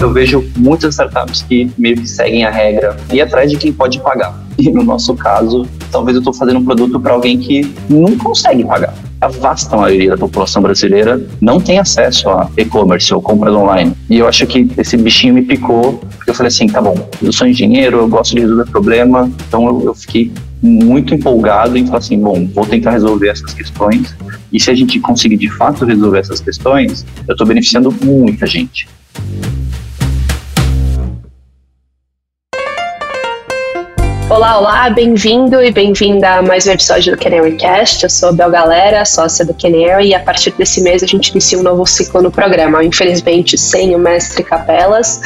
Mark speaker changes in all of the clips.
Speaker 1: Eu vejo muitas startups que meio que seguem a regra e atrás de quem pode pagar. E no nosso caso, talvez eu estou fazendo um produto para alguém que não consegue pagar. A vasta maioria da população brasileira não tem acesso a e-commerce ou compras online. E eu acho que esse bichinho me picou, porque eu falei assim, tá bom, eu sou engenheiro, eu gosto de resolver problema, então eu, eu fiquei muito empolgado em falar assim, bom, vou tentar resolver essas questões. E se a gente conseguir de fato resolver essas questões, eu estou beneficiando muita gente.
Speaker 2: Olá, olá, bem-vindo e bem-vinda a mais um episódio do Canary Cast. Eu sou a Bel Galera, sócia do Canary, e a partir desse mês a gente inicia um novo ciclo no programa. Infelizmente, sem o mestre Capelas,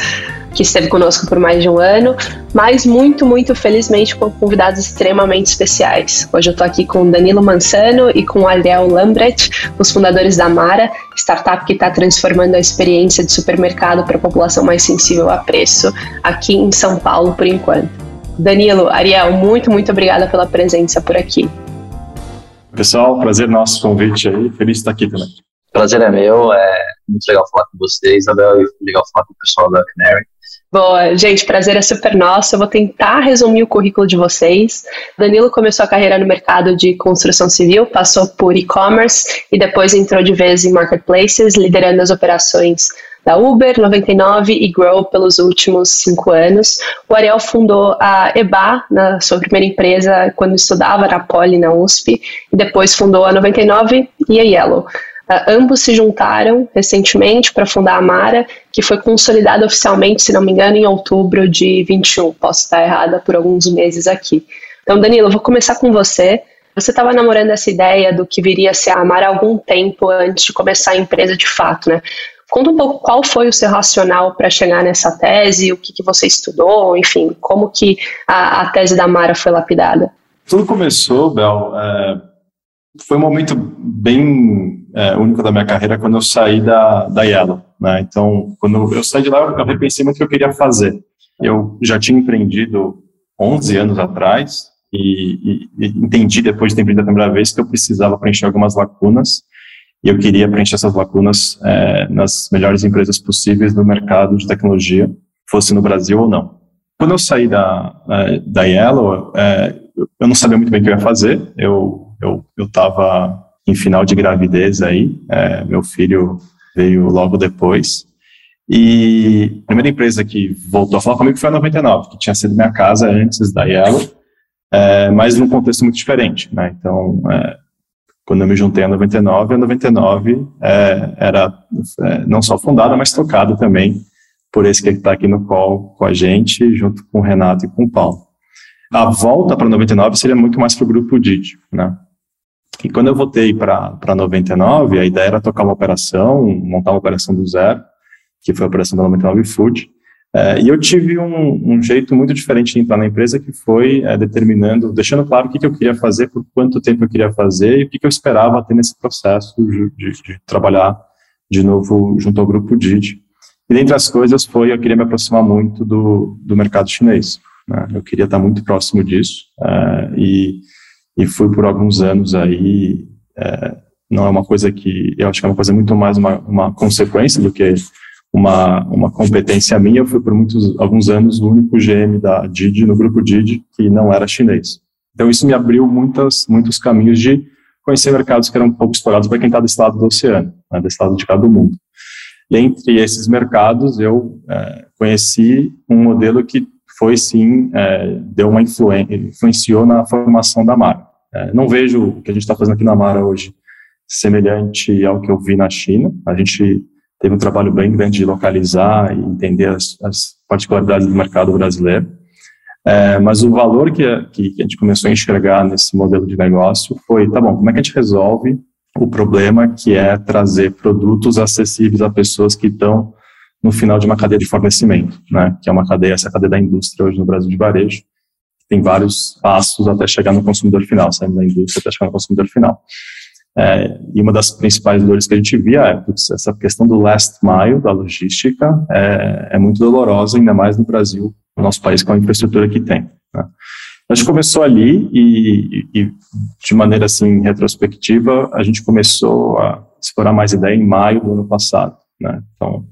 Speaker 2: que esteve conosco por mais de um ano, mas muito, muito felizmente com convidados extremamente especiais. Hoje eu estou aqui com Danilo Mansano e com Ariel Lambret, os fundadores da Mara, startup que está transformando a experiência de supermercado para a população mais sensível a preço aqui em São Paulo por enquanto. Danilo, Ariel, muito, muito obrigada pela presença por aqui.
Speaker 3: Pessoal, prazer nosso convite aí, feliz de estar aqui também.
Speaker 1: Prazer é meu, é muito legal falar com você, Isabel, e legal falar com o pessoal da Canary.
Speaker 2: Boa, gente, prazer é super nosso. Eu vou tentar resumir o currículo de vocês. Danilo começou a carreira no mercado de construção civil, passou por e-commerce e depois entrou de vez em marketplaces, liderando as operações da Uber, 99 e Grow pelos últimos cinco anos. O Ariel fundou a EBA, na sua primeira empresa, quando estudava na Poli, na USP, e depois fundou a 99 e a Yellow. Uh, ambos se juntaram recentemente para fundar a Mara, que foi consolidada oficialmente, se não me engano, em outubro de 21. Posso estar errada por alguns meses aqui. Então, Danilo, eu vou começar com você. Você estava namorando essa ideia do que viria a ser a Mara algum tempo antes de começar a empresa de fato, né? Conta um pouco qual foi o seu racional para chegar nessa tese, o que, que, você estudou, enfim, como que a, a, tese da Mara foi lapidada.
Speaker 3: Tudo começou, Bel, é, foi um momento bem é, único da minha carreira quando eu saí da, da Yellow. Né? Então, quando eu saí de lá, eu repensei muito o que eu queria fazer. Eu já tinha empreendido 11 anos atrás e, e, e entendi depois de ter empreendido a primeira vez que eu precisava preencher algumas lacunas e eu queria preencher essas lacunas é, nas melhores empresas possíveis do mercado de tecnologia, fosse no Brasil ou não. Quando eu saí da, é, da Yellow, é, eu não sabia muito bem o que eu ia fazer, eu eu estava em final de gravidez aí, é, meu filho veio logo depois, e a primeira empresa que voltou a falar comigo foi a 99, que tinha sido minha casa antes da Yellow, é, mas num contexto muito diferente, né? Então, é, quando eu me juntei a 99, a 99 é, era é, não só fundada, mas tocada também por esse que está aqui no call com a gente, junto com o Renato e com o Paulo. A volta para 99 seria muito mais para o grupo Didi, né? E quando eu voltei para 99, a ideia era tocar uma operação, montar uma operação do zero, que foi a operação da 99 Food, é, e eu tive um, um, jeito muito diferente de entrar na empresa que foi é, determinando, deixando claro o que, que, eu queria fazer, por quanto tempo eu queria fazer e o que, que eu esperava ter nesse processo de, de, trabalhar de novo junto ao grupo Didi. E dentre as coisas foi, eu queria me aproximar muito do, do mercado chinês. Né? Eu queria estar muito próximo disso é, e, e fui por alguns anos aí, é, não é uma coisa que, eu acho que é uma coisa muito mais uma, uma consequência do que uma, uma competência minha. Eu fui por muitos, alguns anos o único GM da Didi, no grupo Didi, que não era chinês. Então isso me abriu muitas, muitos caminhos de conhecer mercados que eram um pouco explorados para quem está desse lado do oceano, né, desse lado de cada mundo. E entre esses mercados eu é, conheci um modelo que foi sim, é, deu uma influência, influenciou na formação da Mara. É, não vejo o que a gente está fazendo aqui na Mara hoje semelhante ao que eu vi na China. A gente teve um trabalho bem grande de localizar e entender as, as particularidades do mercado brasileiro. É, mas o valor que a, que a gente começou a enxergar nesse modelo de negócio foi, tá bom, como é que a gente resolve o problema que é trazer produtos acessíveis a pessoas que estão no final de uma cadeia de fornecimento, né, que é uma cadeia, essa cadeia da indústria hoje no Brasil de varejo, tem vários passos até chegar no consumidor final, saindo da indústria até chegar no consumidor final. É, e uma das principais dores que a gente via é putz, essa questão do last mile, da logística, é, é, muito dolorosa, ainda mais no Brasil, no nosso país, com a infraestrutura que tem. Né? A gente começou ali e, e, de maneira assim retrospectiva, a gente começou a explorar mais ideia em maio do ano passado. né? Então,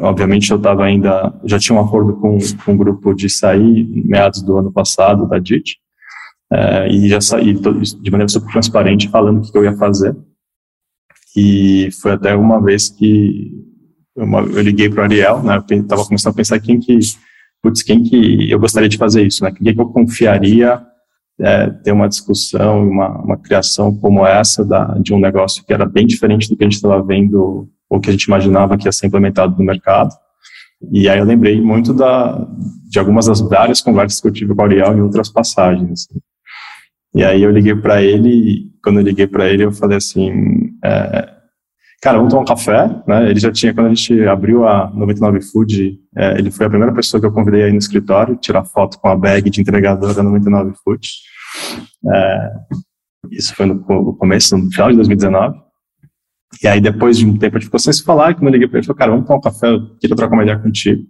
Speaker 3: obviamente eu estava ainda, já tinha um acordo com, com um grupo de sair meados do ano passado da DIT, é, e já saí de maneira super transparente falando o que eu ia fazer. E foi até uma vez que uma, eu liguei para o Ariel, né? Eu estava começando a pensar quem que, putz, quem que eu gostaria de fazer isso, né? Quem que eu confiaria é, ter uma discussão, uma, uma criação como essa da, de um negócio que era bem diferente do que a gente estava vendo ou que a gente imaginava que ia ser implementado no mercado. E aí eu lembrei muito da, de algumas das várias conversas que eu tive com o Ariel em outras passagens. Assim. E aí eu liguei para ele, e quando eu liguei para ele, eu falei assim, é, cara, vamos tomar um café, né? Ele já tinha, quando a gente abriu a 99 Food, é, ele foi a primeira pessoa que eu convidei aí no escritório, tirar foto com a bag de entregador da 99 Food. É, isso foi no, no começo, no final de 2019. E aí, depois de um tempo, a gente ficou sem se falar, e quando eu liguei para ele, ele falou, cara, vamos tomar um café, eu queria trocar uma ideia contigo.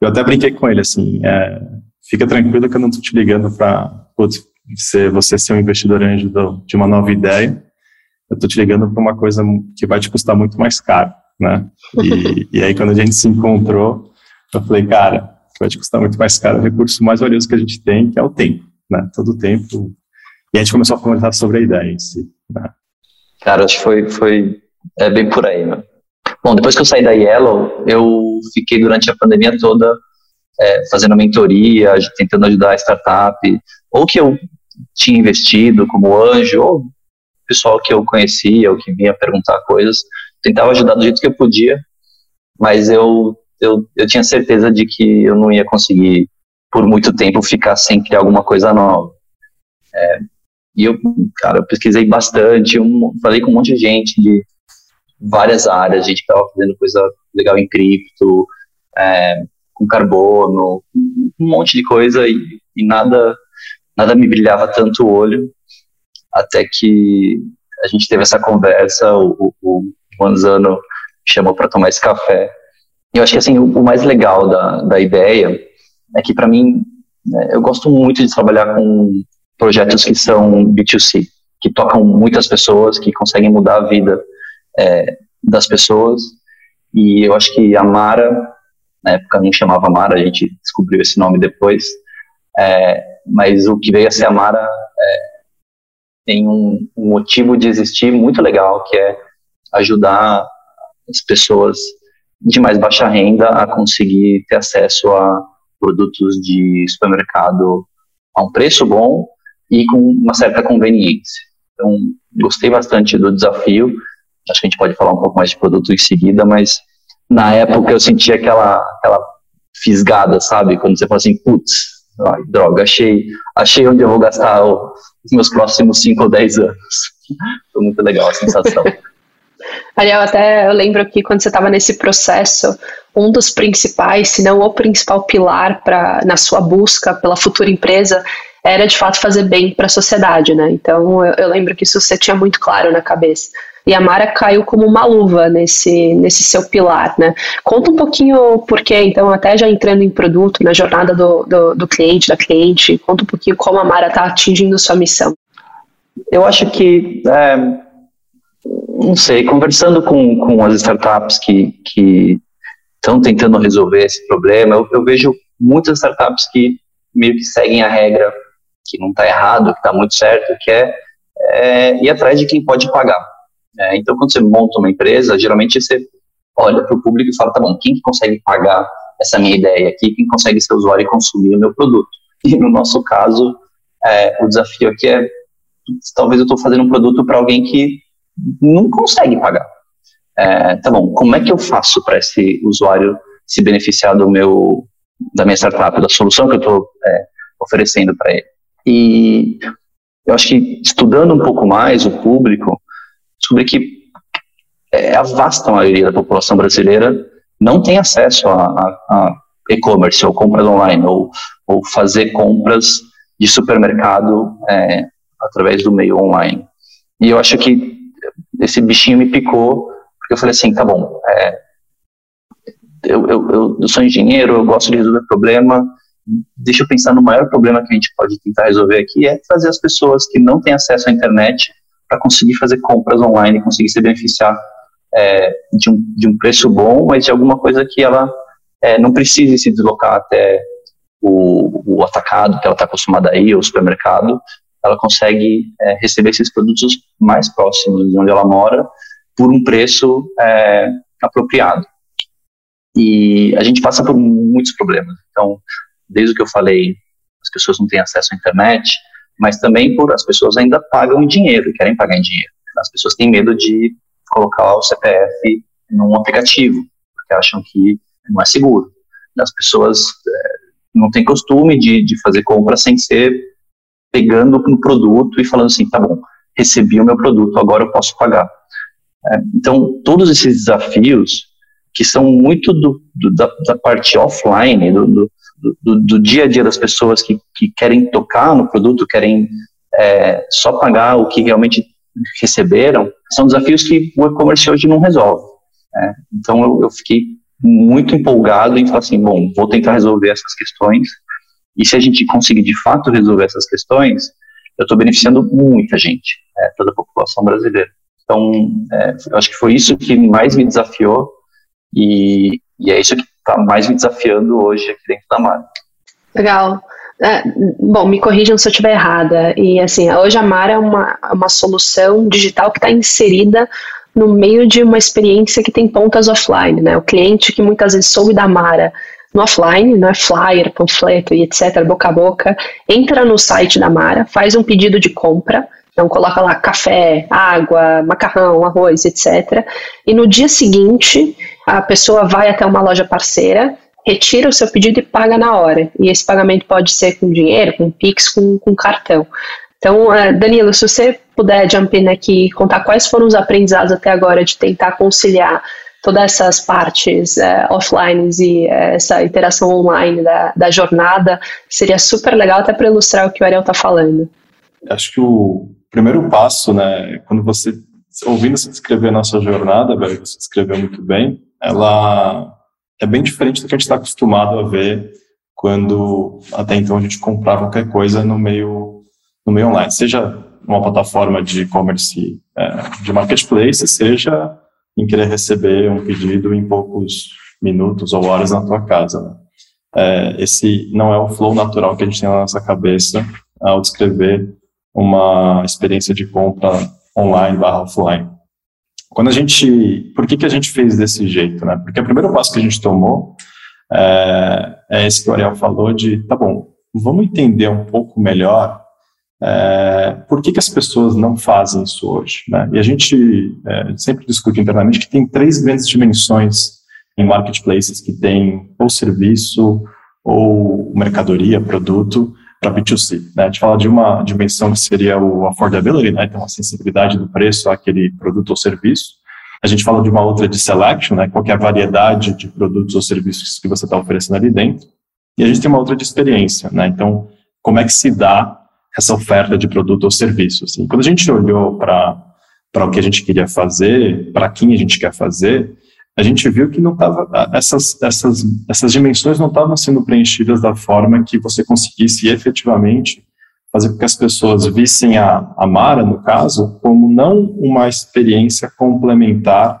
Speaker 3: Eu até brinquei com ele, assim, é, fica tranquilo que eu não estou te ligando para ser, você ser um investidor anjo de uma nova ideia, eu estou te ligando para uma coisa que vai te custar muito mais caro, né? E, e, aí quando a gente se encontrou, eu falei, cara, vai te custar muito mais caro o recurso mais valioso que a gente tem, que é o tempo, né? Todo o tempo. E a gente começou a conversar sobre a ideia em si, né?
Speaker 1: Cara, acho que foi, foi é bem por aí, né? Bom, depois que eu saí da Yellow, eu fiquei durante a pandemia toda é, fazendo mentoria, tentando ajudar a startup, ou que eu tinha investido como anjo, ou pessoal que eu conhecia, ou que vinha perguntar coisas, tentava ajudar do jeito que eu podia, mas eu, eu, eu tinha certeza de que eu não ia conseguir, por muito tempo, ficar sem criar alguma coisa nova. É, e eu, cara, eu pesquisei bastante, um, falei com um monte de gente de várias áreas, gente que estava fazendo coisa legal em cripto, é, com carbono, um monte de coisa e, e nada nada me brilhava tanto o olho, até que a gente teve essa conversa, o, o, o Manzano me chamou para tomar esse café. E eu acho que assim, o, o mais legal da, da ideia é que para mim, né, eu gosto muito de trabalhar com projetos que são B2C, que tocam muitas pessoas, que conseguem mudar a vida é, das pessoas. E eu acho que a Mara, na época não chamava Mara, a gente descobriu esse nome depois, é, mas o que veio a ser a Mara é, tem um, um, motivo de existir muito legal, que é ajudar as pessoas de mais baixa renda a conseguir ter acesso a produtos de supermercado a um preço bom e com uma certa conveniência. Então, gostei bastante do desafio. Acho que a gente pode falar um pouco mais de produto em seguida, mas na época eu senti aquela, aquela fisgada, sabe? Quando você fala assim, putz, droga, achei, achei onde eu vou gastar os meus próximos 5 ou 10 anos. Foi muito legal a sensação.
Speaker 2: Ariel, até eu lembro que quando você estava nesse processo, um dos principais, se não o principal pilar para na sua busca pela futura empresa era de fato fazer bem para a sociedade, né? Então eu, eu, lembro que isso você tinha muito claro na cabeça. E a Mara caiu como uma luva nesse, nesse seu pilar, né? Conta um pouquinho por quê, então, até já entrando em produto, na jornada do, do, do cliente, da cliente, conta um pouquinho como a Mara está atingindo sua missão.
Speaker 1: Eu acho que, é, não sei, conversando com, com as startups que, que estão tentando resolver esse problema, eu, eu vejo muitas startups que meio que seguem a regra que não está errado, que está muito certo, que é, é, ir atrás de quem pode pagar. É, então, quando você monta uma empresa, geralmente você olha para o público e fala, tá bom, quem que consegue pagar essa minha ideia aqui, quem consegue ser usuário e consumir o meu produto? E no nosso caso, é, o desafio aqui é, talvez eu estou fazendo um produto para alguém que não consegue pagar. É, tá bom, como é que eu faço para esse usuário se beneficiar do meu, da minha startup, da solução que eu estou é, oferecendo para ele? E eu acho que estudando um pouco mais o público, descobri que é, a vasta maioria da população brasileira não tem acesso a, a, a e-commerce ou compras online ou, ou fazer compras de supermercado é, através do meio online. E eu acho que esse bichinho me picou, porque eu falei assim, tá bom, é, eu, eu, eu, sou engenheiro, eu gosto de resolver problema, deixa eu pensar no maior problema que a gente pode tentar resolver aqui, é trazer as pessoas que não têm acesso à internet para conseguir fazer compras online, conseguir se beneficiar é, de, um, de um preço bom, mas de alguma coisa que ela é, não precise se deslocar até o, o atacado que ela está acostumada a ir, o supermercado, ela consegue é, receber esses produtos mais próximos de onde ela mora por um preço é, apropriado. E a gente passa por muitos problemas. Então, desde o que eu falei, as pessoas não têm acesso à internet, mas também por as pessoas ainda pagam em dinheiro querem pagar em dinheiro. As pessoas têm medo de colocar o CPF num aplicativo, porque acham que não é seguro. As pessoas é, não têm costume de, de fazer compra sem ser pegando no produto e falando assim, tá bom, recebi o meu produto, agora eu posso pagar. É, então, todos esses desafios, que são muito do, do, da, da, parte offline, do, do, do, dia a dia das pessoas que, que querem tocar no produto, querem é, só pagar o que realmente receberam, são desafios que o e-commerce hoje não resolve. Né? Então, eu, eu fiquei muito empolgado em falar assim, bom, vou tentar resolver essas questões, e se a gente conseguir de fato resolver essas questões, eu estou beneficiando muita gente, é, toda a população brasileira. Então, é, eu acho que foi isso que mais me desafiou e, e é isso que está mais me desafiando hoje aqui dentro da marca.
Speaker 2: Legal. É, bom, me corrijam se eu estiver errada. E assim, hoje a Mara é uma, uma solução digital que está inserida no meio de uma experiência que tem pontas offline, né? O cliente que muitas vezes soube da Mara no offline, né, flyer, panfleto e etc, boca a boca, entra no site da Mara, faz um pedido de compra, então coloca lá café, água, macarrão, arroz, etc. E no dia seguinte, a pessoa vai até uma loja parceira, retira o seu pedido e paga na hora. E esse pagamento pode ser com dinheiro, com Pix, com, com cartão. Então, uh, Danilo, se você puder jump in aqui contar quais foram os aprendizados até agora de tentar conciliar todas essas partes uh, offline e uh, essa interação online da, da jornada, seria super legal até para ilustrar o que o Ariel está falando.
Speaker 3: Acho que o primeiro passo, né, quando você, ouvindo você descrever a nossa jornada, velho, você descreveu muito bem, ela é bem diferente do que a gente está acostumado a ver quando até então a gente comprava qualquer coisa no meio no meio online, seja uma plataforma de e-commerce é, de marketplace, seja em querer receber um pedido em poucos minutos ou horas na tua casa. Né? É, esse não é o flow natural que a gente tem na nossa cabeça ao descrever uma experiência de compra online barra offline. Quando a gente, por que que a gente fez desse jeito, né? Porque o primeiro passo que a gente tomou é, é esse que o Ariel falou de, tá bom, vamos entender um pouco melhor é, por que, que as pessoas não fazem isso hoje? Né? E a gente é, sempre discute internamente que tem três grandes dimensões em marketplaces que tem ou serviço ou mercadoria, produto para B2C. Né? A gente fala de uma dimensão que seria o affordability, né? então a sensibilidade do preço àquele produto ou serviço. A gente fala de uma outra de selection, né? qual é a variedade de produtos ou serviços que você está oferecendo ali dentro. E a gente tem uma outra de experiência. Né? Então, como é que se dá essa oferta de produto ou serviço. Assim. Quando a gente olhou para o que a gente queria fazer, para quem a gente quer fazer, a gente viu que não tava, essas, essas, essas dimensões não estavam sendo preenchidas da forma que você conseguisse efetivamente fazer com que as pessoas vissem a, a Mara, no caso, como não uma experiência complementar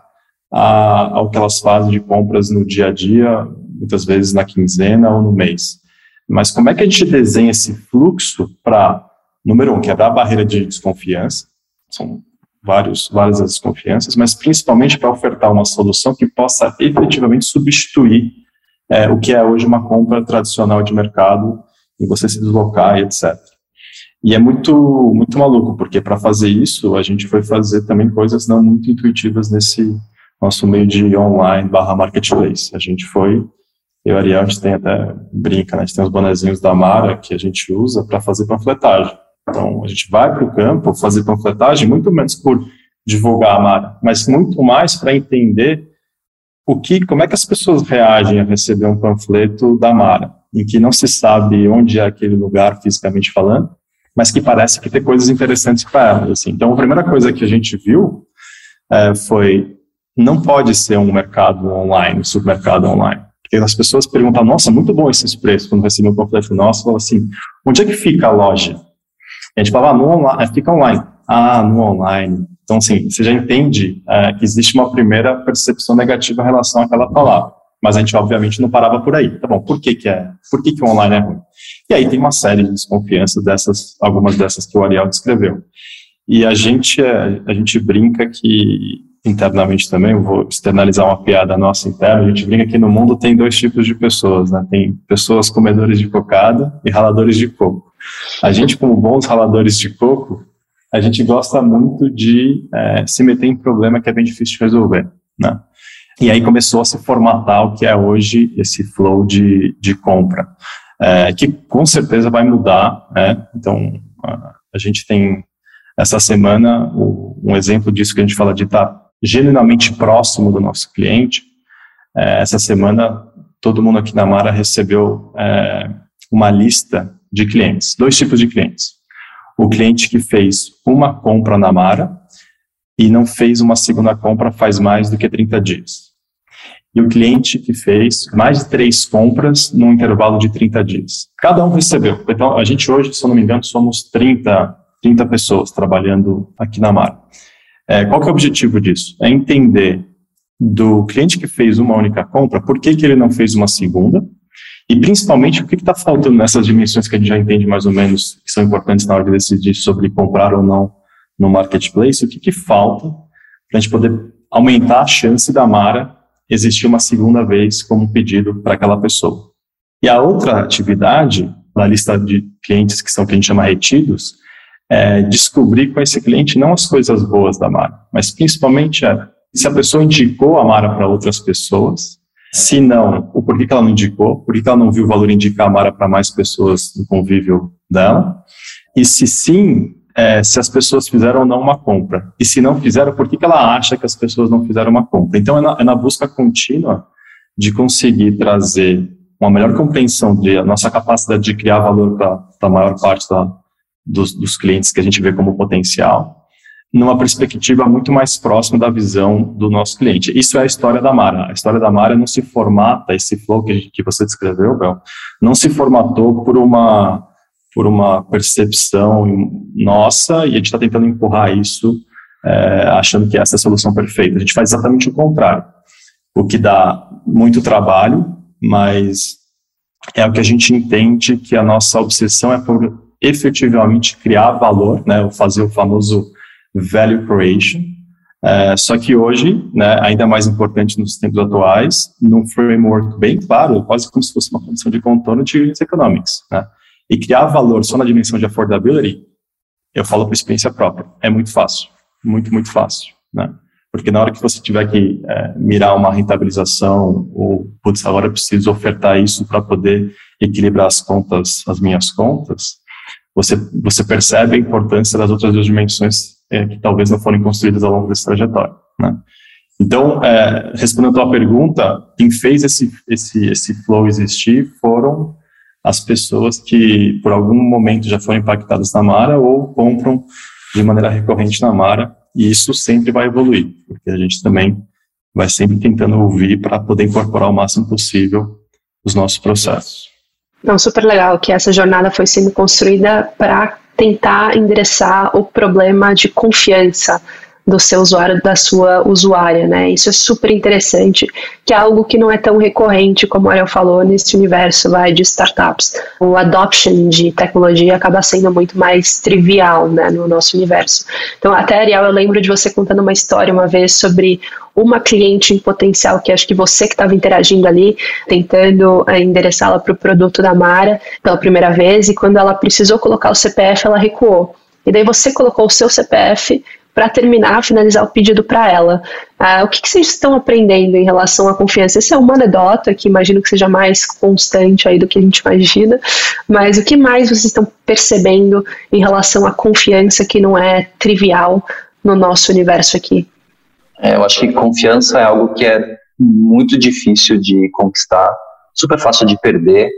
Speaker 3: a, ao que elas fazem de compras no dia a dia, muitas vezes na quinzena ou no mês, mas como é que a gente desenha esse fluxo para, número um, quebrar a barreira de desconfiança, são vários, várias as desconfianças, mas principalmente para ofertar uma solução que possa efetivamente substituir é, o que é hoje uma compra tradicional de mercado, e você se deslocar e etc. E é muito, muito maluco, porque para fazer isso, a gente foi fazer também coisas não muito intuitivas nesse nosso meio de online barra marketplace. A gente foi eu e Ariel, a gente tem até, brinca, né? a gente tem os bonezinhos da Mara que a gente usa para fazer panfletagem. Então, a gente vai para o campo fazer panfletagem, muito menos por divulgar a Mara, mas muito mais para entender o que, como é que as pessoas reagem a receber um panfleto da Mara, em que não se sabe onde é aquele lugar fisicamente falando, mas que parece que tem coisas interessantes para elas. Assim. Então, a primeira coisa que a gente viu é, foi não pode ser um mercado online, um supermercado online. Porque as pessoas perguntam, nossa, muito bom esses preços, quando recebe um panfleto nosso, falam assim, onde é que fica a loja? A gente fala, ah, no online, fica online. Ah, no online. Então, assim, você já entende é, que existe uma primeira percepção negativa em relação àquela palavra. Mas a gente, obviamente, não parava por aí. Tá bom, por que, que é? Por que, que o online é ruim? E aí tem uma série de desconfianças dessas, algumas dessas que o Ariel descreveu. E a gente, é, a gente brinca que internamente também, vou externalizar uma piada nossa interna, a gente brinca que no mundo tem dois tipos de pessoas, né? Tem pessoas comedores de cocada e raladores de coco. A gente, como bons raladores de coco, a gente gosta muito de é, se meter em problema que é bem difícil de resolver, né? E aí começou a se formatar o que é hoje esse flow de, de compra, é, que com certeza vai mudar, né? Então, a, gente tem essa semana um exemplo disso que a gente fala de estar genuinamente próximo do nosso cliente. É, essa semana, todo mundo aqui na Mara recebeu é, uma lista de clientes, dois tipos de clientes. O cliente que fez uma compra na Mara e não fez uma segunda compra faz mais do que 30 dias. E o cliente que fez mais de três compras num intervalo de 30 dias. Cada um recebeu. Então, a gente hoje, se eu não me engano, somos 30, 30 pessoas trabalhando aqui na Mara. É, qual que é o objetivo disso? É entender do cliente que fez uma única compra, por que, que ele não fez uma segunda, e principalmente o que está faltando nessas dimensões que a gente já entende mais ou menos, que são importantes na hora de decidir sobre comprar ou não no marketplace, o que, que falta para a gente poder aumentar a chance da Mara existir uma segunda vez como pedido para aquela pessoa. E a outra atividade, na lista de clientes que são que a gente chama retidos, é, descobrir com esse cliente não as coisas boas da Mara, mas principalmente é, se a pessoa indicou a Mara para outras pessoas, se não, o porquê que ela não indicou, por que ela não viu o valor indicar a Mara para mais pessoas no convívio dela, e se sim, é, se as pessoas fizeram ou não uma compra, e se não fizeram, por que, ela acha que as pessoas não fizeram uma compra. Então, é na, é na busca contínua de conseguir trazer uma melhor compreensão de nossa capacidade de criar valor para a maior parte da, dos, dos clientes que a gente vê como potencial, numa perspectiva muito mais próxima da visão do nosso cliente. Isso é a história da Mara. A história da Mara não se formata, esse flow que, que você descreveu, Bel, não se formatou por uma, por uma percepção nossa e a gente está tentando empurrar isso é, achando que essa é a solução perfeita. A gente faz exatamente o contrário, o que dá muito trabalho, mas é o que a gente entende que a nossa obsessão é por efetivamente criar valor, né, fazer o famoso value creation. É, só que hoje, né, ainda mais importante nos tempos atuais, num framework bem claro, quase como se fosse uma condição de contorno de economics. Né? E criar valor só na dimensão de affordability, eu falo por experiência própria, é muito fácil, muito, muito fácil. Né? Porque na hora que você tiver que é, mirar uma rentabilização, ou, putz, agora eu preciso ofertar isso para poder equilibrar as contas, as minhas contas, você, você percebe a importância das outras duas dimensões é, que talvez não foram construídas ao longo dessa trajetória. Né? Então, é, respondendo a tua pergunta, quem fez esse, esse, esse flow existir foram as pessoas que, por algum momento, já foram impactadas na Mara ou compram de maneira recorrente na Mara, e isso sempre vai evoluir, porque a gente também vai sempre tentando ouvir para poder incorporar o máximo possível os nossos processos.
Speaker 2: Então, super legal que essa jornada foi sendo construída para tentar endereçar o problema de confiança do seu usuário, da sua usuária, né? Isso é super interessante, que é algo que não é tão recorrente, como o Ariel falou, nesse universo vai, de startups. O adoption de tecnologia acaba sendo muito mais trivial, né, no nosso universo. Então, até, Ariel, eu lembro de você contando uma história uma vez sobre uma cliente em potencial, que acho que você que estava interagindo ali, tentando eh, endereçá-la para o produto da Mara pela primeira vez, e quando ela precisou colocar o CPF, ela recuou. E daí você colocou o seu CPF para terminar, finalizar o pedido para ela. Ah, o que, que, vocês estão aprendendo em relação à confiança? Essa é uma anedota que imagino que seja mais constante aí do que a gente imagina, mas o que mais vocês estão percebendo em relação à confiança que não é trivial no nosso universo aqui?
Speaker 1: É, eu acho que confiança é algo que é muito difícil de conquistar, super fácil de perder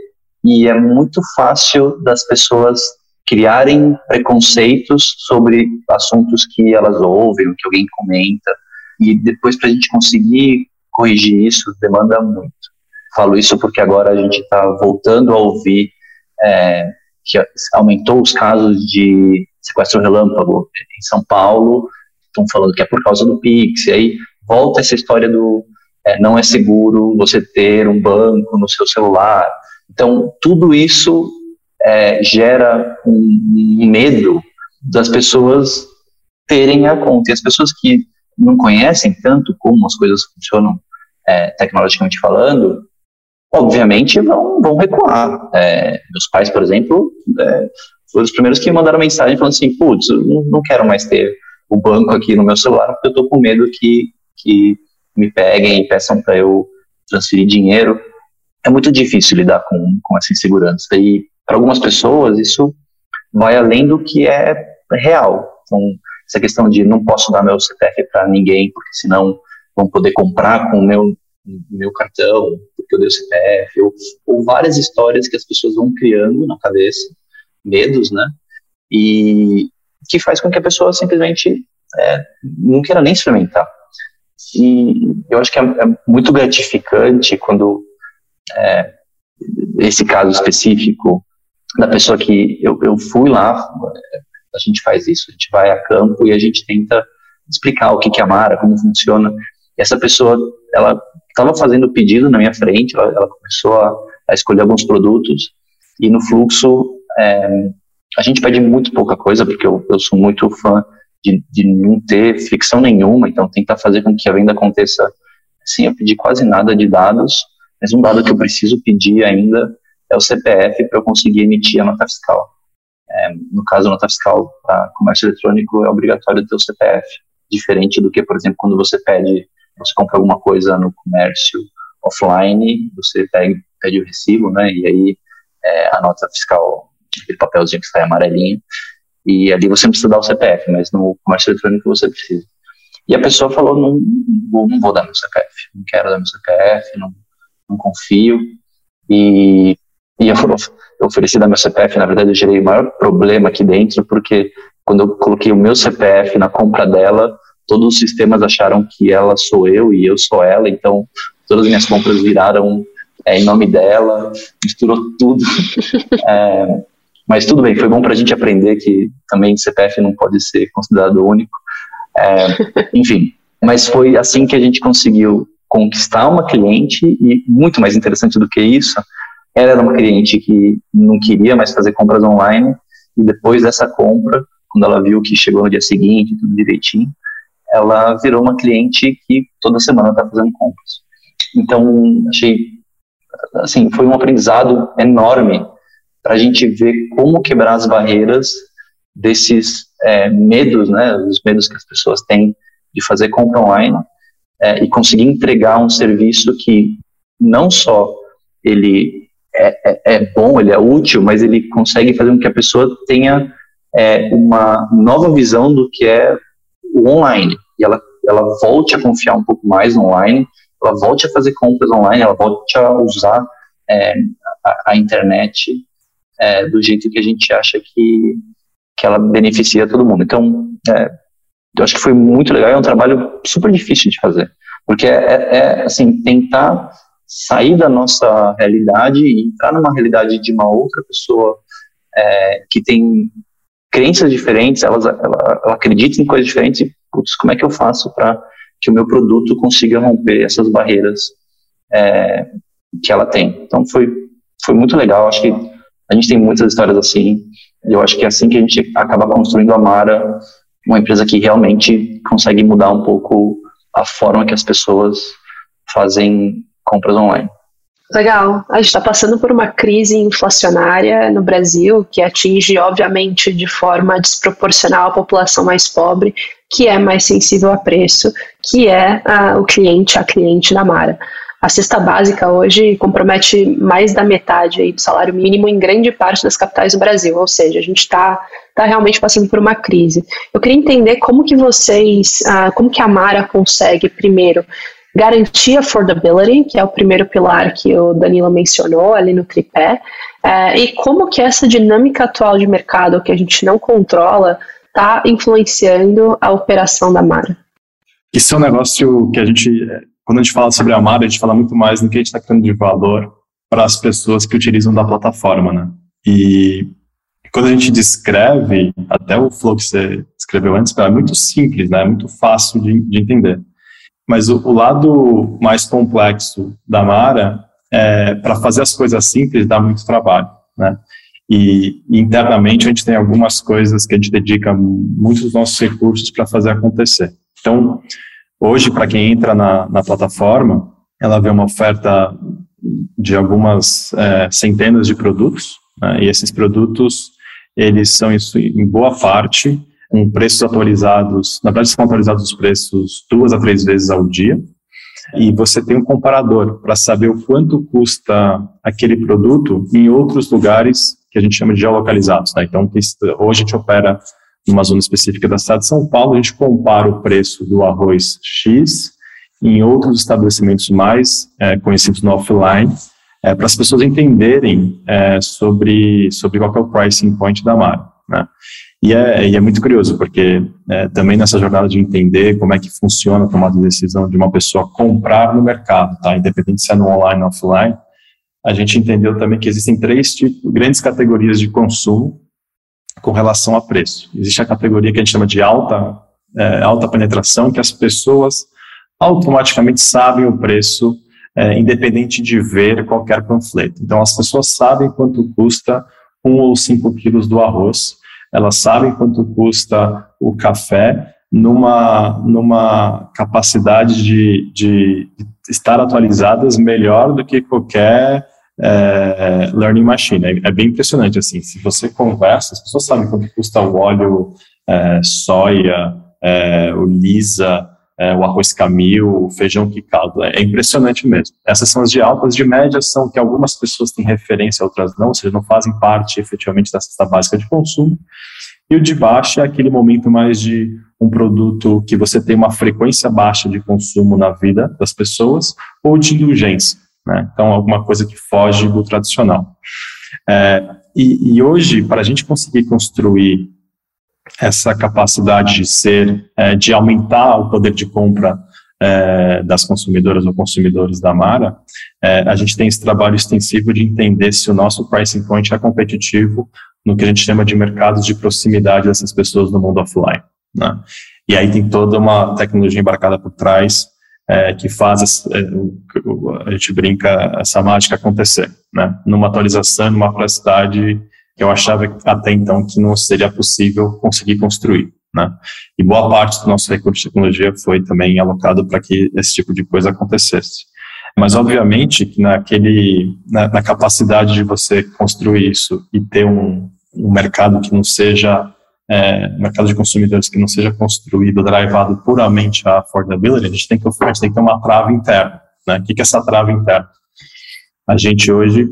Speaker 1: e é muito fácil das pessoas criarem preconceitos sobre assuntos que elas ouvem, o que alguém comenta, e depois para a gente conseguir corrigir isso demanda muito. Falo isso porque agora a gente está voltando a ouvir é, que aumentou os casos de sequestro relâmpago em São Paulo, estão falando que é por causa do Pix, e aí volta essa história do é, não é seguro você ter um banco no seu celular. Então, tudo isso é, gera um, medo das pessoas terem a conta. E as pessoas que não conhecem tanto como as coisas funcionam é, tecnologicamente falando, obviamente vão, vão recuar. É, meus pais, por exemplo, é, foram os primeiros que mandaram mensagem falando assim, putz, não quero mais ter o banco aqui no meu celular porque eu estou com medo que, que me peguem e peçam para eu transferir dinheiro. É muito difícil lidar com, com essa insegurança e para algumas pessoas isso vai além do que é real. Então, essa questão de não posso dar meu CPF para ninguém porque senão vão poder comprar com o meu meu cartão, porque eu dei o CPF, ou, ou várias histórias que as pessoas vão criando na cabeça, medos, né? E que faz com que a pessoa simplesmente é, não queira nem experimentar. E eu acho que é, é muito gratificante quando é, esse caso específico da pessoa que eu, eu fui lá, a gente faz isso, a gente vai a campo e a gente tenta explicar o que, que é a Mara, como funciona. E essa pessoa, ela estava fazendo o pedido na minha frente, ela, ela começou a, a, escolher alguns produtos. E no fluxo é, a gente pede muito pouca coisa, porque eu, eu sou muito fã de, de não ter fricção nenhuma, então tentar fazer com que a venda aconteça. Sem eu pedir quase nada de dados, mas um dado que eu preciso pedir ainda é o CPF para eu conseguir emitir a nota fiscal. É, no caso, a nota fiscal para comércio eletrônico é obrigatório ter o CPF, diferente do que, por exemplo, quando você pede você compra alguma coisa no comércio offline, você pede o recibo, né, e aí é, a nota fiscal, aquele papelzinho que sai amarelinho, e ali você precisa dar o CPF, mas no comércio eletrônico você precisa. E a pessoa falou, não, não, não vou dar meu CPF, não quero dar meu CPF, não, não confio, e, e eu, ofereci dar meu CPF, na verdade eu gerei o maior problema aqui dentro, porque quando eu coloquei o meu CPF na compra dela, todos os sistemas acharam que ela sou eu e eu sou ela, então todas as minhas compras viraram é, em nome dela, misturou tudo. é, mas tudo bem, foi bom para a gente aprender que também CPF não pode ser considerado único. É, enfim, mas foi assim que a gente conseguiu conquistar uma cliente e muito mais interessante do que isso, ela era uma cliente que não queria mais fazer compras online e depois dessa compra, quando ela viu que chegou no dia seguinte, tudo direitinho, ela virou uma cliente que toda semana está fazendo compras. Então, achei, assim, foi um aprendizado enorme para a gente ver como quebrar as barreiras desses é, medos, né, os medos que as pessoas têm de fazer compra online é, e conseguir entregar um serviço que não só ele é, é, é bom, ele é útil, mas ele consegue fazer com que a pessoa tenha é, uma nova visão do que é o online e ela, ela volte a confiar um pouco mais no online, ela volte a fazer compras online, ela volte a usar é, a, a, internet é, do jeito que a gente acha que, que ela beneficia todo mundo. Então, é, eu acho que foi muito legal, é um trabalho super difícil de fazer, porque é, assim, tentar sair da nossa realidade e entrar numa realidade de uma outra pessoa é, que tem crenças diferentes, elas, ela, ela acredita em coisas diferentes e putz, como é que eu faço para que o meu produto consiga romper essas barreiras é, que ela tem. Então foi, foi muito legal, acho que a gente tem muitas histórias assim, e eu acho que é assim que a gente acaba construindo a Mara, uma empresa que realmente consegue mudar um pouco a forma que as pessoas fazem compras online.
Speaker 2: Legal. A gente está passando por uma crise inflacionária no Brasil que atinge, obviamente, de forma desproporcional a população mais pobre, que é mais sensível a preço, que é a, o cliente, a cliente da Mara. A cesta básica hoje compromete mais da metade aí do salário mínimo em grande parte das capitais do Brasil, ou seja, a gente está tá realmente passando por uma crise. Eu queria entender como que vocês, ah, como que a Mara consegue, primeiro, Garantir affordability, que é o primeiro pilar que o Danilo mencionou ali no tripé, é, e como que essa dinâmica atual de mercado que a gente não controla está influenciando a operação da Mara.
Speaker 3: Isso é um negócio que a gente, quando a gente fala sobre a Mara, a gente fala muito mais no que a gente está criando de valor para as pessoas que utilizam da plataforma, né? E quando a gente descreve, até o flow que você escreveu antes, é muito simples, né? É muito fácil de, de entender. Mas o, o, lado mais complexo da Mara, é, para fazer as coisas simples, dá muito trabalho, né? E, internamente a gente tem algumas coisas que a gente dedica muitos dos nossos recursos para fazer acontecer. Então, hoje, para quem entra na, na plataforma, ela vê uma oferta de algumas é, centenas de produtos, né, e esses produtos, eles são, em boa parte, com preços atualizados, na verdade são atualizados os preços duas a três vezes ao dia, e você tem um comparador para saber o quanto custa aquele produto em outros lugares que a gente chama de geolocalizados. Né? Então, hoje a gente opera numa zona específica da cidade de São Paulo, a gente compara o preço do arroz X em outros estabelecimentos mais é, conhecidos no offline, é, para as pessoas entenderem é, sobre, sobre qual é o pricing point da marca. Né? E, é, e é muito curioso, porque é, também nessa jornada de entender como é que funciona a tomada de decisão de uma pessoa comprar no mercado, tá? independente se é no online ou offline, a gente entendeu também que existem três tipos, grandes categorias de consumo com relação a preço. Existe a categoria que a gente chama de alta, é, alta penetração, que as pessoas automaticamente sabem o preço, é, independente de ver qualquer panfleto. Então, as pessoas sabem quanto custa um ou cinco quilos do arroz, elas sabem quanto custa o café, numa, numa capacidade de, de estar atualizadas melhor do que qualquer é, learning machine. É, é, bem impressionante, assim, se você conversa, as pessoas sabem quanto custa o óleo é, soia, é, o lisa, é, o arroz camil, o feijão quicado. É, é impressionante mesmo. Essas são as de altas, de médias são que algumas pessoas têm referência, outras não, ou seja, não fazem parte efetivamente da cesta básica de consumo. E o de baixo é aquele momento mais de um produto que você tem uma frequência baixa de consumo na vida das pessoas ou de indulgência. Né? Então, alguma coisa que foge do tradicional. É, e, e, hoje, para a gente conseguir construir essa capacidade de ser, é, de aumentar o poder de compra é, das consumidoras ou consumidores da Mara, é, a gente tem esse trabalho extensivo de entender se o nosso pricing point é competitivo no que a gente chama de mercados de proximidade dessas pessoas no mundo offline. Né? E aí tem toda uma tecnologia embarcada por trás é, que faz é, a gente brinca essa mágica acontecer, né? Numa atualização, numa praticidade que eu achava até então que não seria possível conseguir construir, né? E boa parte do nosso recurso de tecnologia foi também alocado para que esse tipo de coisa acontecesse. Mas obviamente que naquele na, na capacidade de você construir isso e ter um, um mercado que não seja é, mercado de consumidores que não seja construído, drivado puramente a affordability, a gente tem que, a gente tem que ter uma trava interna. Né? O que, que é essa trava interna? A gente hoje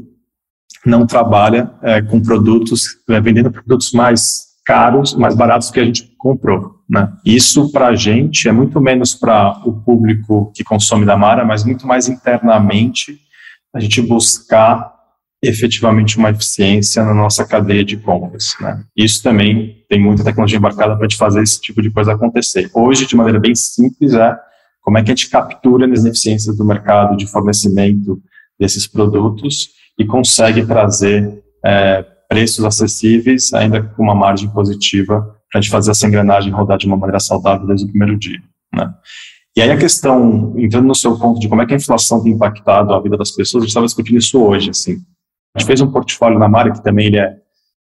Speaker 3: não trabalha é, com produtos, é, vendendo produtos mais caros, mais baratos que a gente comprou. Né? Isso para a gente é muito menos para o público que consome da Mara, mas muito mais internamente a gente buscar efetivamente uma eficiência na nossa cadeia de compras. Né? Isso também tem muita tecnologia embarcada para gente fazer esse tipo de coisa acontecer. Hoje, de maneira bem simples, é como é que a gente captura as ineficiências do mercado de fornecimento desses produtos e consegue trazer é, preços acessíveis, ainda com uma margem positiva, para a gente fazer essa engrenagem rodar de uma maneira saudável desde o primeiro dia. Né? E aí a questão, entrando no seu ponto de como é que a inflação tem impactado a vida das pessoas, a gente estava discutindo isso hoje, assim. A gente fez um portfólio na Mara, que também ele é,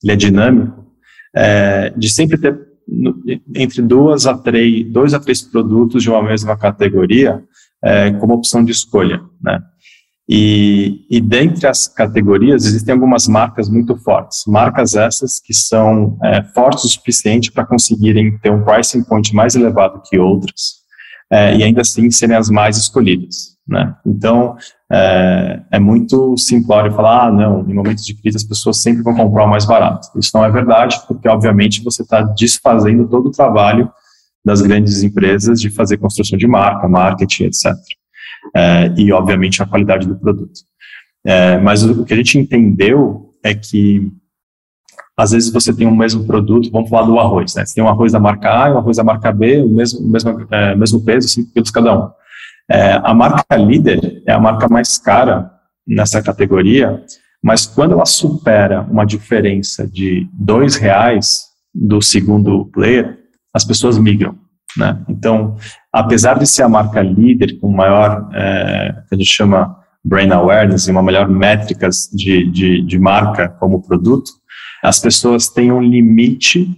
Speaker 3: ele é dinâmico, é, de sempre ter entre duas a três, dois a três produtos de uma mesma categoria é, como opção de escolha, né? E, e dentre as categorias existem algumas marcas muito fortes, marcas essas que são é, fortes o suficiente para conseguirem ter um pricing point mais elevado que outras é, e ainda assim serem as mais escolhidas. Né? Então, é, é, muito simplório falar, ah, não, em momentos de crise as pessoas sempre vão comprar o mais barato. Isso não é verdade, porque, obviamente, você está desfazendo todo o trabalho das grandes empresas de fazer construção de marca, marketing, etc. É, e, obviamente, a qualidade do produto. É, mas o, o que a gente entendeu é que às vezes você tem um mesmo produto, vamos falar do arroz, né? Você tem um arroz da marca A e um arroz da marca B, o mesmo, mesmo, é, mesmo peso, 5 quilos cada um. É, a marca líder é a marca mais cara nessa categoria, Mas quando ela supera uma diferença de dois reais do segundo player, as pessoas migram. Né? Então, apesar de ser a marca líder com maior, é, que a gente chama brain awareness e uma melhor métricas de, de, de marca como produto, as pessoas têm um limite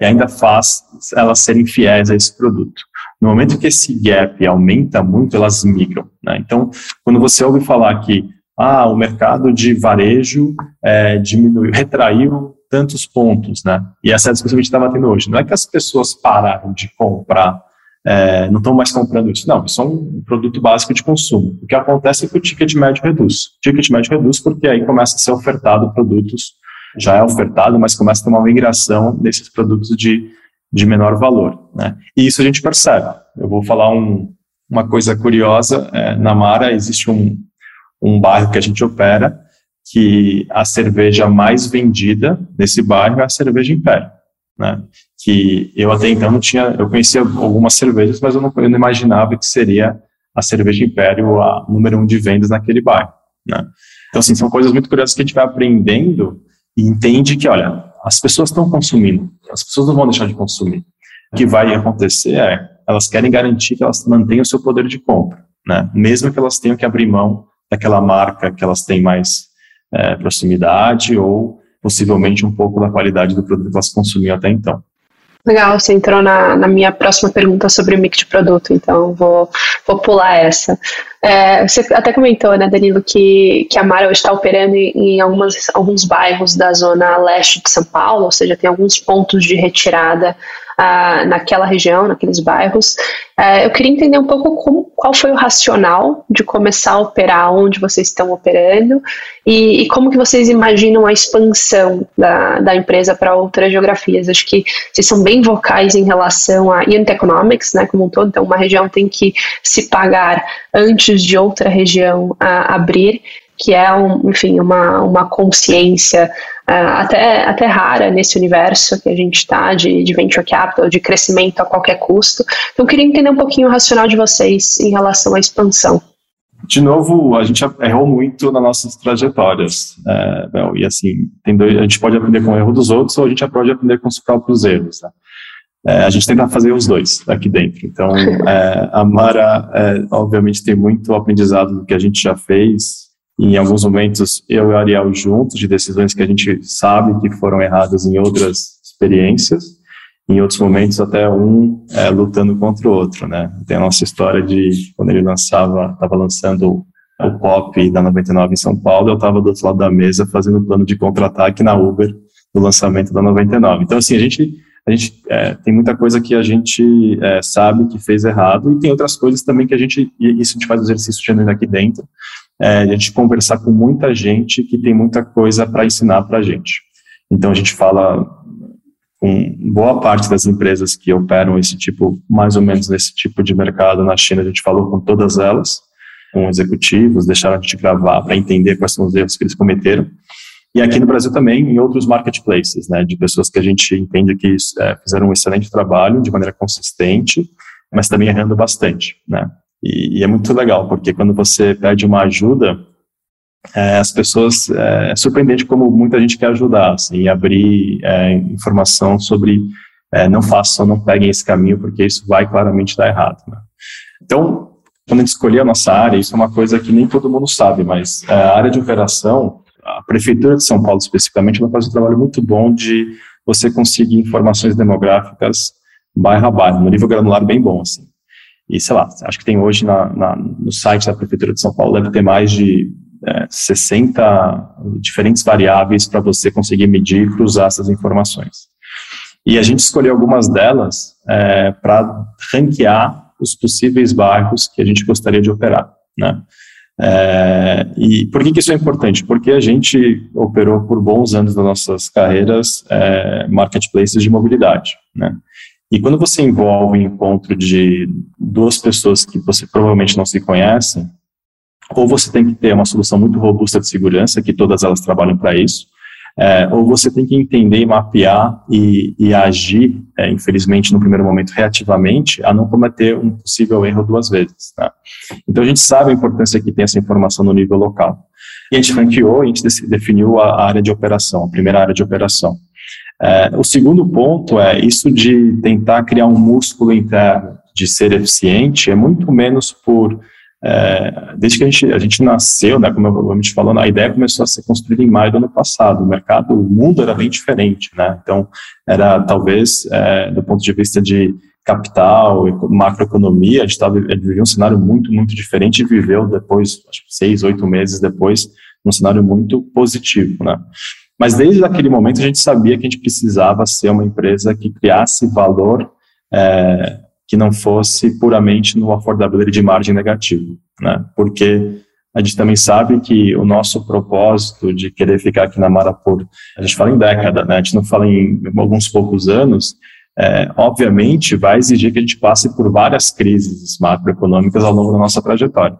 Speaker 3: e ainda faz elas serem fiéis a esse produto. No momento que esse gap aumenta muito, elas migram. Né? Então, quando você ouve falar que ah, o mercado de varejo é, diminuiu, retraiu tantos pontos, né? E essa é a discussão que a gente está tendo hoje. Não é que as pessoas pararam de comprar, é, não estão mais comprando isso. Não, isso é um produto básico de consumo. O que acontece é que o ticket médio reduz. O ticket médio reduz porque aí começa a ser ofertado produtos, já é ofertado, mas começa a ter uma migração desses produtos de de menor valor. Né? E isso a gente percebe. Eu vou falar um, uma coisa curiosa: é, na Mara existe um, um bairro que a gente opera que a cerveja mais vendida nesse bairro é a cerveja Império. Né? Que eu até então não tinha, eu conhecia algumas cervejas, mas eu não, eu não imaginava que seria a cerveja Império a número um de vendas naquele bairro. Né? Então, assim, são coisas muito curiosas que a gente vai aprendendo e entende que, olha, as pessoas estão consumindo, as pessoas não vão deixar de consumir. O que vai acontecer é, elas querem garantir que elas mantenham o seu poder de compra, né? Mesmo que elas tenham que abrir mão daquela marca que elas têm mais é, proximidade ou possivelmente um pouco da qualidade do produto que elas consumiam até então.
Speaker 2: Legal, você entrou na, na minha próxima pergunta sobre o mix de produto, então vou, vou pular essa. É, você até comentou, né, Danilo, que, que a Mara está operando em, algumas, alguns bairros da zona leste de São Paulo, ou seja, tem alguns pontos de retirada naquela região, naqueles bairros. Uh, eu queria entender um pouco como, qual foi o racional de começar a operar onde vocês estão operando e, e como que vocês imaginam a expansão da, da empresa para outras geografias. Acho que vocês são bem vocais em relação a unit economics, né, como um todo, então uma região tem que se pagar antes de outra região abrir que é, um, enfim, uma, uma consciência uh, até, até rara nesse universo que a gente está de, de venture capital, de crescimento a qualquer custo. Então, eu queria entender um pouquinho o racional de vocês em relação à expansão.
Speaker 3: De novo, a gente errou muito nas nossas trajetórias. É, e assim, tem dois, a gente pode aprender com o erro dos outros ou a gente pode aprender com os próprios erros. Né? É, a gente tenta fazer os dois aqui dentro. Então, é, a Mara, é, obviamente, tem muito aprendizado do que a gente já fez, em alguns momentos eu e o Ariel juntos, de decisões que a gente sabe que foram erradas em outras experiências, em outros momentos até um é, lutando contra o outro, né? Tem a nossa história de quando ele lançava, estava lançando o Pop da 99 em São Paulo, eu estava do outro lado da mesa fazendo o plano de contra-ataque na Uber no lançamento da 99. Então, assim, a gente, a gente é, tem muita coisa que a gente é, sabe que fez errado e tem outras coisas também que a gente, isso a gente faz exercício genuíno aqui dentro, é, a gente conversar com muita gente que tem muita coisa para ensinar para a gente. Então a gente fala com boa parte das empresas que operam esse tipo, mais ou menos nesse tipo de mercado na China, a gente falou com todas elas, com executivos, deixaram a gente gravar para entender quais são os erros que eles cometeram. E aqui no Brasil também, em outros marketplaces, né, de pessoas que a gente entende que é, fizeram um excelente trabalho de maneira consistente, mas também errando bastante, né. E, e, é muito legal, porque quando você pede uma ajuda, é, as pessoas, é, é, surpreendente como muita gente quer ajudar, assim, abrir é, informação sobre é, não façam, não peguem esse caminho, porque isso vai claramente dar errado. Né? Então, quando a gente escolheu a nossa área, isso é uma coisa que nem todo mundo sabe, mas é, a área de operação, a Prefeitura de São Paulo especificamente, ela faz um trabalho muito bom de você conseguir informações demográficas bairro a bairro, no nível granular bem bom, assim. E, sei lá, acho que tem hoje na, na, no site da Prefeitura de São Paulo, deve ter mais de é, 60 diferentes variáveis para você conseguir medir e cruzar essas informações. E a gente escolheu algumas delas é, para ranquear os possíveis bairros que a gente gostaria de operar, né? É, e por que, que, isso é importante? Porque a gente operou por bons anos das nossas carreiras é, marketplaces de mobilidade, né? E quando você envolve o encontro de duas pessoas que você provavelmente não se conhecem, ou você tem que ter uma solução muito robusta de segurança, que todas elas trabalham para isso, é, ou você tem que entender, mapear e, e agir, é, infelizmente, no primeiro momento, reativamente, a não cometer um possível erro duas vezes. Né? Então, a gente sabe a importância que tem essa informação no nível local. E a gente franqueou, a gente definiu a área de operação, a primeira área de operação. É, o segundo ponto é isso de tentar criar um músculo interno de ser eficiente, é muito menos por é, desde que a gente, a gente nasceu, né, como eu, gente falou, a ideia começou a ser construída em maio do ano passado. O mercado, o mundo era bem diferente, né? Então, era talvez, é, do ponto de vista de capital, macroeconomia, a gente tava, vivia um cenário muito, muito diferente e viveu depois, acho que seis, oito meses depois, um cenário muito positivo, né? Mas desde aquele momento a gente sabia que a gente precisava ser uma empresa que criasse valor é, que não fosse puramente no affordability de margem negativo, né? Porque a gente também sabe que o nosso propósito de querer ficar aqui na Mara por, a gente fala em década, né? A gente não fala em alguns poucos anos, é, obviamente vai exigir que a gente passe por várias crises macroeconômicas ao longo da nossa trajetória.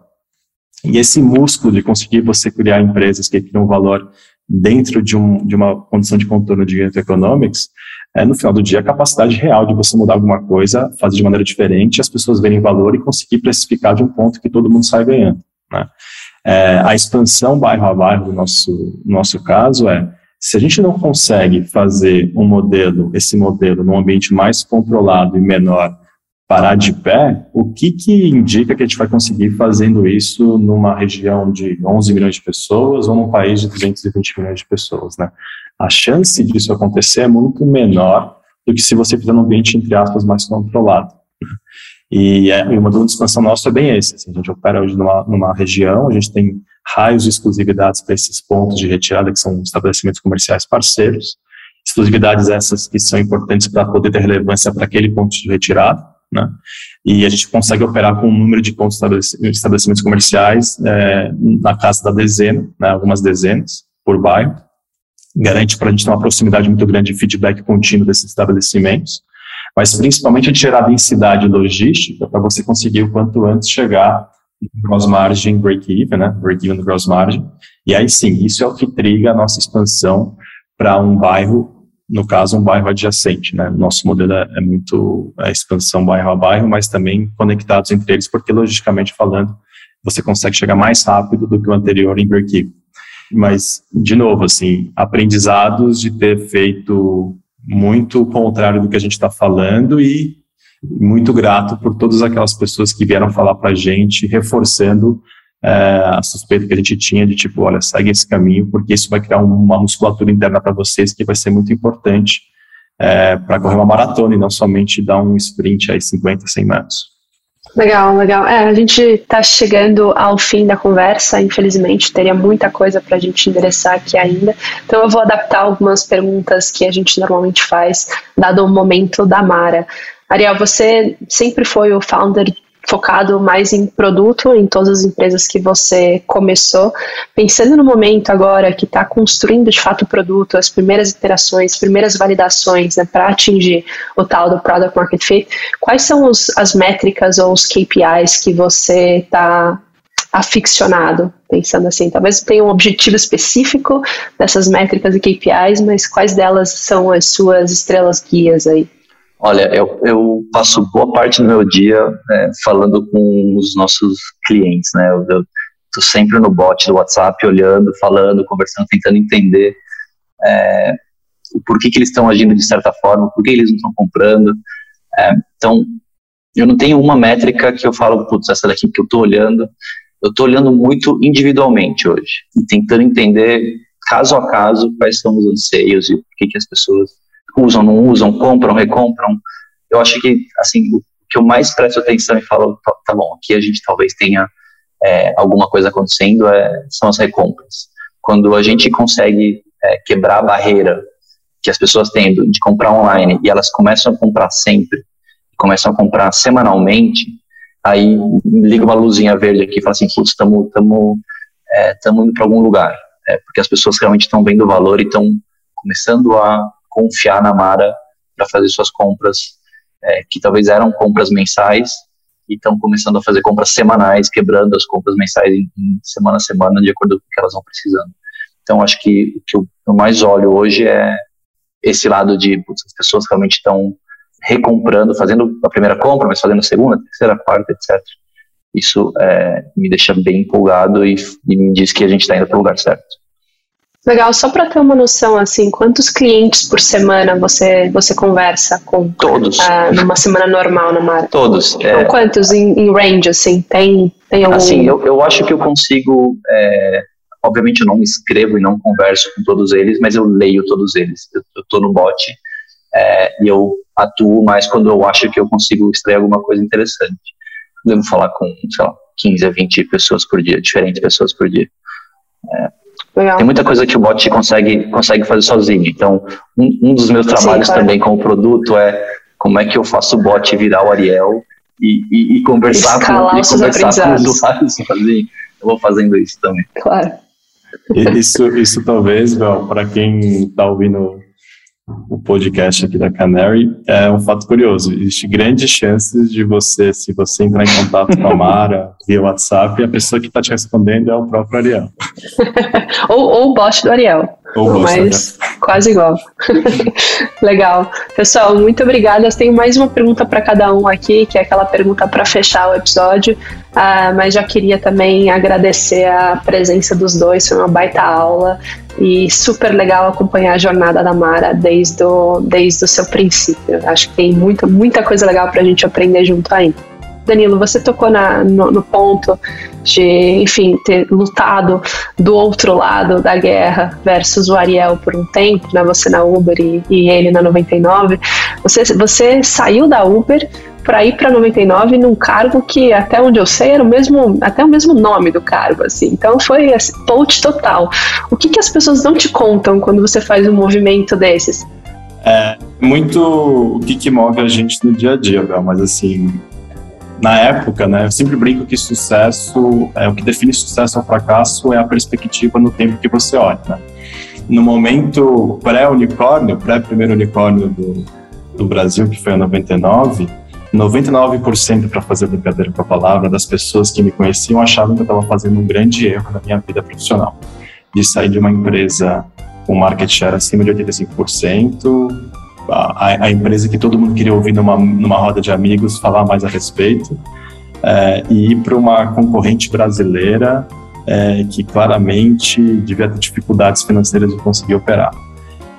Speaker 3: E esse músculo de conseguir você criar empresas que criam valor dentro de, um, de uma condição de contorno de unit economics, é, no final do dia, a capacidade real de você mudar alguma coisa, fazer de maneira diferente, as pessoas verem valor e conseguir precificar de um ponto que todo mundo sai ganhando. Né? É, a expansão bairro a bairro, no nosso, no nosso caso, é se a gente não consegue fazer um modelo, esse modelo, num ambiente mais controlado e menor, parar de pé, o que, que indica que a gente vai conseguir fazendo isso numa região de 11 milhões de pessoas ou num país de 220 milhões de pessoas, né? A chance disso acontecer é muito menor do que se você fizer num ambiente, entre aspas, mais controlado. E, é, e o modelo de expansão nosso é bem esse. Assim, a gente opera hoje numa, numa região, a gente tem raios de exclusividades para esses pontos de retirada, que são estabelecimentos comerciais parceiros. Exclusividades essas que são importantes para poder ter relevância para aquele ponto de retirada né? E a gente consegue operar com um número de pontos de estabelecimentos comerciais é, na casa da dezena, né, algumas dezenas por bairro. Garante para a gente ter uma proximidade muito grande de feedback contínuo desses estabelecimentos, mas principalmente de gerar densidade logística para você conseguir o quanto antes chegar gross margin break-even, né, break-even gross margin, e aí sim, isso é o que triga a nossa expansão para um bairro no caso, um bairro adjacente. Né? Nosso modelo é, é muito a expansão bairro a bairro, mas também conectados entre eles, porque, logicamente falando, você consegue chegar mais rápido do que o anterior em break Mas, de novo, assim, aprendizados de ter feito muito o contrário do que a gente está falando e muito grato por todas aquelas pessoas que vieram falar para a gente, reforçando é, a suspeita que a gente tinha de tipo, olha, segue esse caminho, porque isso vai criar uma musculatura interna para vocês que vai ser muito importante é, para correr uma maratona e não somente dar um sprint aí 50, 100 metros.
Speaker 2: Legal, legal. É, a gente está chegando ao fim da conversa, infelizmente, teria muita coisa para a gente endereçar aqui ainda. Então eu vou adaptar algumas perguntas que a gente normalmente faz, dado o momento da Mara. Ariel, você sempre foi o founder focado mais em produto em todas as empresas que você começou. Pensando no momento agora que está construindo de fato o produto, as primeiras iterações, as primeiras validações né, para atingir o tal do Product Market Fit, quais são os, as métricas ou os KPIs que você está aficionado, pensando assim, talvez tenha um objetivo específico dessas métricas e KPIs, mas quais delas são as suas estrelas guias aí?
Speaker 1: Olha, eu, eu passo boa parte do meu dia é, falando com os nossos clientes, né? Eu, tô sempre no bot do WhatsApp, olhando, falando, conversando, tentando entender é, o porquê que eles estão agindo de certa forma, por que eles não estão comprando. É, então, eu não tenho uma métrica que eu falo, putz, essa daqui que eu estou olhando. Eu estou olhando muito individualmente hoje e tentando entender caso a caso quais são os anseios e por que, que as pessoas usam, não usam, compram, recompram. Eu acho que, assim, o que eu mais presto atenção e falo, tá, tá bom, aqui a gente talvez tenha é, alguma coisa acontecendo, é, são as recompras. Quando a gente consegue é, quebrar a barreira que as pessoas têm de comprar online e elas começam a comprar sempre, começam a comprar semanalmente, aí liga uma luzinha verde aqui e fala assim, putz, estamos é, indo para algum lugar. É, porque as pessoas realmente estão vendo o valor e estão começando a confiar na Mara para fazer suas compras, é, que talvez eram compras mensais, e estão começando a fazer compras semanais, quebrando as compras mensais em, em, semana a semana, de acordo com o que elas vão precisando. Então, acho que o que eu mais olho hoje é esse lado de putz, as pessoas realmente estão recomprando, fazendo a primeira compra, mas fazendo a segunda, terceira, quarta, etc. Isso é, me deixa bem empolgado e, e me diz que a gente está indo para o lugar certo.
Speaker 2: Legal, só para ter uma noção, assim, quantos clientes por semana você, você conversa com?
Speaker 1: Todos. Uh,
Speaker 2: numa semana normal na marca?
Speaker 1: Todos.
Speaker 2: Então, é... quantos em, em, range, assim? Tem, tem algum...
Speaker 1: Assim, eu, eu acho que eu consigo... É, obviamente eu não escrevo e não converso com todos eles, mas eu leio todos eles. Eu, estou no bot é, e eu atuo mais quando eu acho que eu consigo extrair alguma coisa interessante. Devo falar com, sei lá, 15 a 20 pessoas por dia, diferentes pessoas por dia. É, Legal. Tem muita coisa que o bot consegue, consegue fazer sozinho. Então, um, um dos meus trabalhos Sim, claro. também com o produto é como é que eu faço o bot virar o Ariel e, e, e conversar, com, e conversar com os usuários sozinho. Eu vou fazendo isso também.
Speaker 2: Claro.
Speaker 3: Isso, isso talvez, para quem está ouvindo o podcast aqui da Canary, é um fato curioso. Existe grandes chances de você, se você entrar em contato com a Mara via WhatsApp, a pessoa que está te respondendo é o próprio Ariel.
Speaker 2: ou, ou o bot do Ariel. Ou mas quase igual. Legal. Pessoal, muito obrigada. Tenho mais uma pergunta para cada um aqui, que é aquela pergunta para fechar o episódio. Uh, mas já queria também agradecer a presença dos dois, foi uma baita aula e super legal acompanhar a jornada da Mara desde o, desde o seu princípio. Acho que tem muita, muita coisa legal para a gente aprender junto ainda. Danilo, você tocou na, no, no, ponto de, enfim, ter lutado do outro lado da guerra versus o Ariel por um tempo, né? Você na Uber e, e ele na 99. Você, você saiu da Uber para ir para 99 num cargo que até onde eu sei era o mesmo até o mesmo nome do cargo assim então foi assim, poach total o que, que as pessoas não te contam quando você faz um movimento desses
Speaker 3: é muito o que, que move a gente no dia a dia Bel, mas assim na época, né, eu sempre brinco que sucesso, é o que define sucesso ou fracasso é a perspectiva no tempo que você olha, né? No momento pré-unicórnio, pré-primeiro unicórnio do, do Brasil, que foi em 99, 99% para fazer brincadeira com a palavra das pessoas que me conheciam achavam que eu estava fazendo um grande erro na minha vida profissional, de sair de uma empresa com market share acima de 85%, a, a, empresa que todo mundo queria ouvir numa, numa roda de amigos falar mais a respeito, é, e ir para uma concorrente brasileira é, que claramente devia ter dificuldades financeiras de conseguir operar.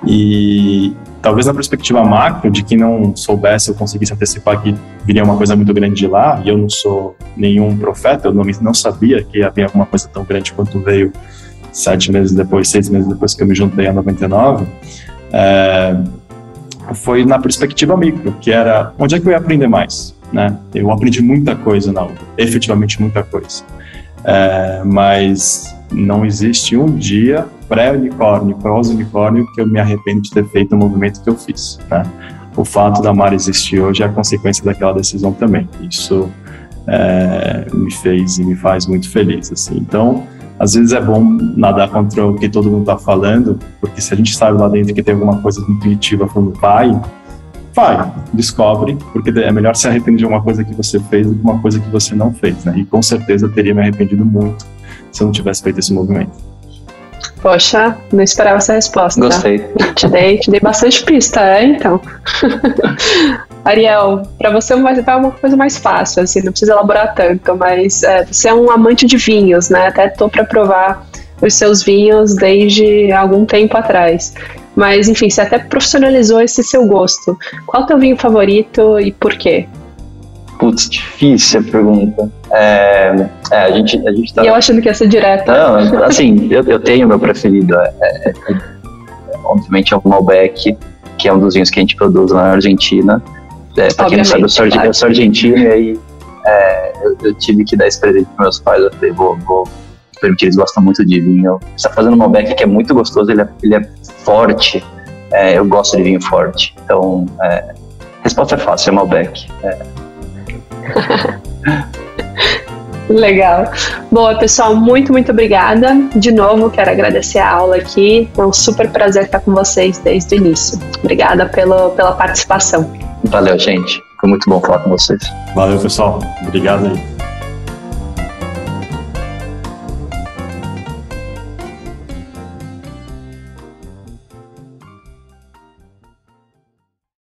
Speaker 3: E talvez na perspectiva macro, de que não soubesse ou conseguisse antecipar que viria uma coisa muito grande de lá, e eu não sou nenhum profeta, eu não, não sabia que havia alguma coisa tão grande quanto veio sete meses depois, seis meses depois que eu me juntei a 99, é, foi na perspectiva micro, que era onde é que eu ia aprender mais, né? Eu aprendi muita coisa na UFO, efetivamente muita coisa, é, mas não existe um dia pré-unicórnio, pós-unicórnio que eu me arrependo de ter feito o movimento que eu fiz, né? O fato da Mara existir hoje é a consequência daquela decisão também. Isso é, me fez e me faz muito feliz, assim. Então, às vezes é bom nadar contra o que todo mundo está falando, porque se a gente sabe lá dentro que tem alguma coisa intuitiva falando vai, vai, descobre, porque é melhor se arrepender de uma coisa que você fez do que uma coisa que você não fez, né? E com certeza teria me arrependido muito se eu não tivesse feito esse movimento.
Speaker 2: Poxa, não esperava essa resposta.
Speaker 1: Gostei.
Speaker 2: Te dei, te dei bastante pista, é, então. Ariel, para você vai ser uma coisa mais fácil, assim, não precisa elaborar tanto, mas é, você é um amante de vinhos, né? Até tô para provar os seus vinhos desde algum tempo atrás. Mas, enfim, você até profissionalizou esse seu gosto. Qual é o teu vinho favorito e por quê?
Speaker 1: Putz, difícil a pergunta. É, é, a gente, a gente tá...
Speaker 2: E eu achando que ia ser direta.
Speaker 1: Não, assim, eu, eu tenho meu preferido. É, é, é, obviamente é o Malbec, que é um dos vinhos que a gente produz na Argentina. É, pra quem não sabe, eu sou, claro. eu sou argentino e aí é, eu, eu, tive que dar esse presente para meus pais. Eu falei, vou, vou permitir, eles gostam muito de vinho. Está fazendo um Malbec que é muito gostoso, ele é, ele é forte. É, eu gosto de vinho forte. Então, é, resposta é fácil, é Malbec. É.
Speaker 2: Legal. Boa, pessoal, muito, muito obrigada. De novo, quero agradecer a aula aqui. É um super prazer estar com vocês desde o início. Obrigada pelo, pela participação.
Speaker 1: Valeu, gente. Foi muito bom falar com vocês.
Speaker 3: Valeu, pessoal. Obrigado aí.